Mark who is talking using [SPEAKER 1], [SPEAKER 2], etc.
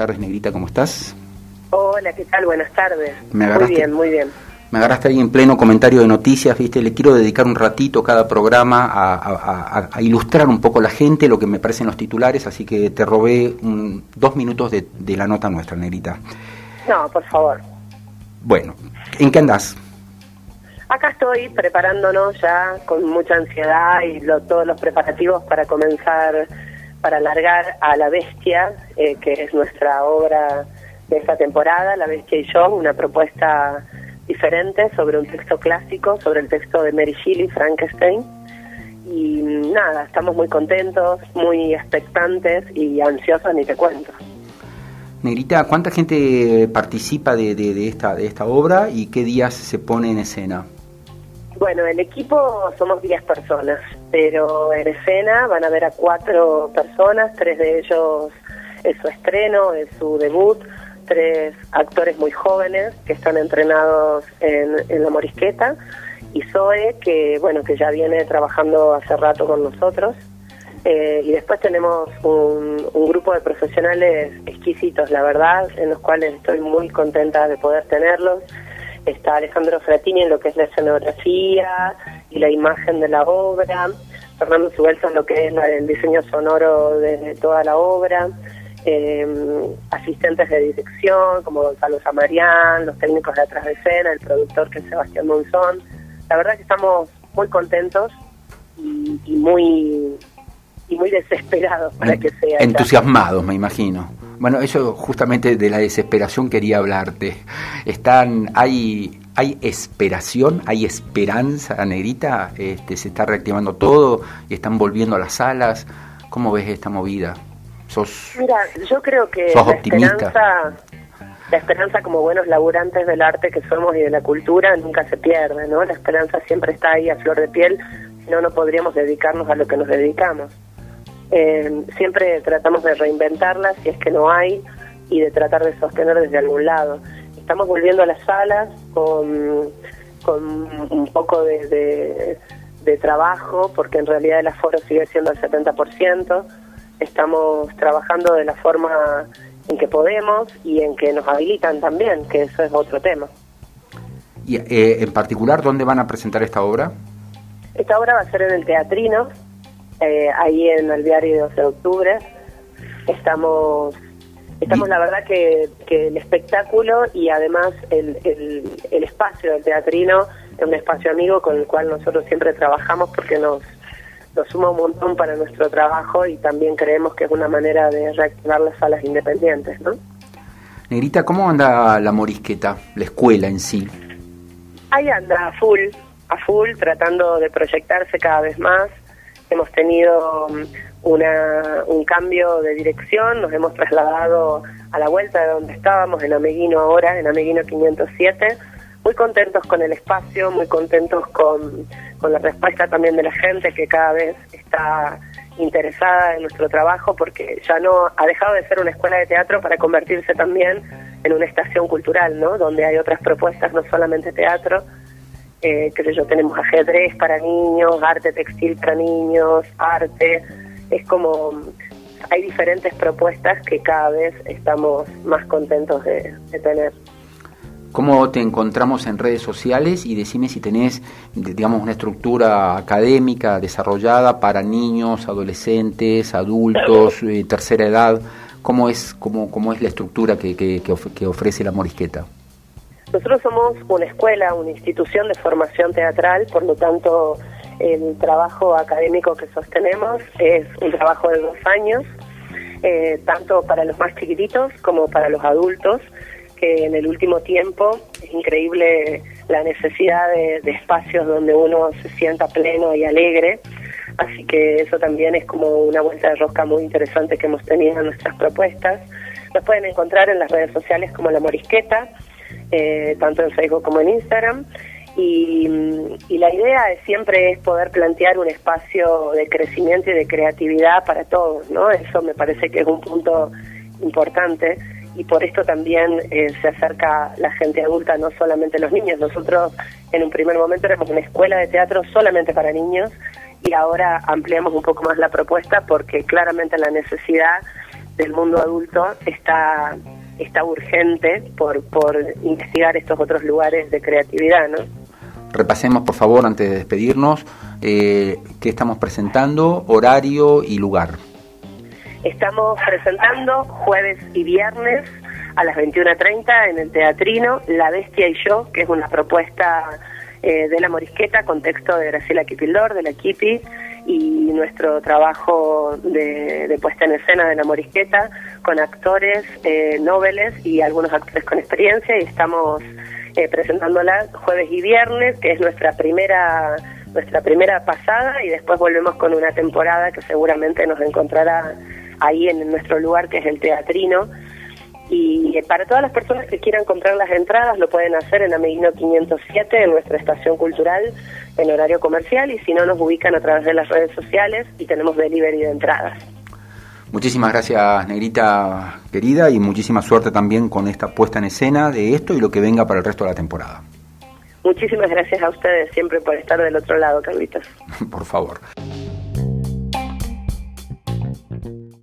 [SPEAKER 1] tardes, Negrita, ¿cómo estás?
[SPEAKER 2] Hola, ¿qué tal? Buenas tardes.
[SPEAKER 1] Me
[SPEAKER 2] muy bien, muy bien.
[SPEAKER 1] Me agarraste ahí en pleno comentario de noticias, ¿viste? Le quiero dedicar un ratito cada programa a, ilustrar un poco a la gente lo que me parecen los titulares, así que te robé dos minutos de, de la nota nuestra, Negrita.
[SPEAKER 2] No, por favor.
[SPEAKER 1] Bueno, ¿en qué andás?
[SPEAKER 2] Acá estoy preparándonos ya con mucha ansiedad y todos los preparativos para comenzar, para alargar a La Bestia, eh, que es nuestra obra de esta temporada, La Bestia y yo, una propuesta diferente sobre un texto clásico, sobre el texto de Mary Shelley, Frankenstein. Y nada, estamos muy contentos, muy expectantes y ansiosos, ni te cuento.
[SPEAKER 1] Negrita, ¿cuánta gente participa de, de, esta, de esta obra y qué días se pone en escena?
[SPEAKER 2] Bueno, el equipo somos 10 personas, pero en escena van a ver a cuatro personas, tres de ellos es su estreno, es su debut, tres actores muy jóvenes que están entrenados en, la morisqueta y Zoe que bueno que ya viene trabajando hace rato con nosotros. Eh, y después tenemos un, un, grupo de profesionales exquisitos la verdad en los cuales estoy muy contenta de poder tenerlos está Alejandro Fratini en lo que es la escenografía y la imagen de la obra, Fernando Subelso en lo que es el diseño sonoro de, toda la obra, em, asistentes de dirección como Gonzalo Zamarián, los técnicos de atrás de escena, el productor que es Sebastián Monzón. La verdad que estamos muy contentos y, y muy y muy desesperados para que sea.
[SPEAKER 1] Entusiasmados, me imagino. Bueno, eso justamente de la desesperación quería hablarte. Están, hay, hay esperación, hay esperanza, Negrita, este, se está reactivando todo y están volviendo a las salas. ¿Cómo ves esta movida?
[SPEAKER 2] ¿Sos, Mira, yo creo que la esperanza, la esperanza como buenos laburantes del arte que somos y de la cultura nunca se pierde, ¿no? La esperanza siempre está ahí a flor de piel, si no, no podríamos dedicarnos a lo que nos dedicamos. Eh, siempre tratamos de reinventarlas si es que no hay y de tratar de sostener desde algún lado. Estamos volviendo a las salas con, con un poco de, de, trabajo porque en realidad el aforo sigue siendo el 70%. Estamos trabajando de la forma en que podemos y en que nos habilitan también, que eso es otro tema.
[SPEAKER 1] ¿Y eh, en particular dónde van a presentar esta obra?
[SPEAKER 2] Esta obra va a ser en el Teatrino, eh, ahí en el diario 12 de octubre. Estamos, estamos la verdad que, el espectáculo y además el, el, espacio del teatrino es un espacio amigo con el cual nosotros siempre trabajamos porque nos, nos suma un montón para nuestro trabajo y también creemos que es una manera de reactivar las salas independientes, ¿no?
[SPEAKER 1] Negrita, ¿cómo anda la morisqueta, la escuela en sí?
[SPEAKER 2] Ahí anda, a full, a full, tratando de proyectarse cada vez más hemos tenido um, una, un cambio de dirección, nos hemos trasladado a la vuelta de donde estábamos, en Ameguino ahora, en Ameguino 507, muy contentos con el espacio, muy contentos con, con la respuesta también de la gente que cada vez está interesada en nuestro trabajo porque ya no ha dejado de ser una escuela de teatro para convertirse también en una estación cultural, ¿no? Donde hay otras propuestas, no solamente teatro, eh, qué sé yo, tenemos ajedrez para niños, arte textil para niños, arte, es como hay diferentes propuestas que cada vez estamos más contentos de, tener.
[SPEAKER 1] ¿Cómo te encontramos en redes sociales? Y decime si tenés, digamos, una estructura académica desarrollada para niños, adolescentes, adultos, eh, tercera edad. ¿Cómo es, cómo, cómo es la estructura que, que ofrece la Morisqueta?
[SPEAKER 2] Nosotros somos una escuela, una institución de formación teatral, por lo tanto el trabajo académico que sostenemos es un trabajo de dos años, eh, tanto para los más chiquititos como para los adultos, que en el último tiempo es increíble la necesidad de, espacios donde uno se sienta pleno y alegre, así que eso también es como una vuelta de rosca muy interesante que hemos tenido en nuestras propuestas. Nos pueden encontrar en las redes sociales como La Morisqueta, eh, tanto en Facebook como en Instagram. Y, la idea siempre es poder plantear un espacio de crecimiento y de creatividad para todos, ¿no? Eso me parece que es un punto importante y por esto también eh, se acerca la gente adulta, no solamente los niños. Nosotros en un primer momento éramos una escuela de teatro solamente para niños y ahora ampliamos un poco más la propuesta porque claramente la necesidad del mundo adulto está está urgente por, por investigar estos otros lugares de creatividad, ¿no?
[SPEAKER 1] Repasemos, por favor, antes de despedirnos, eh, qué estamos presentando, horario y lugar.
[SPEAKER 2] Estamos presentando jueves y viernes a las 21.30 en el Teatrino La Bestia y Yo, que es una propuesta eh, de la Morisqueta con texto de Graciela Kipildor, de la Kipi, y nuestro trabajo de, puesta en escena de la Morisqueta con actores, eh, noveles y algunos actores con experiencia y estamos eh, presentándola jueves y viernes, que es nuestra primera nuestra primera pasada y después volvemos con una temporada que seguramente nos encontrará ahí en nuestro lugar que es el Teatrino y eh, para todas las personas que quieran comprar las entradas lo pueden hacer en Ameguino 507 en nuestra estación cultural en horario comercial y si no nos ubican a través de las redes sociales y tenemos delivery de entradas.
[SPEAKER 1] Muchísimas gracias, Negrita querida, y muchísima suerte también con esta puesta en escena de esto y lo que venga para el resto de la temporada.
[SPEAKER 2] Muchísimas gracias a ustedes siempre por estar del otro lado, Carlitos.
[SPEAKER 1] por favor.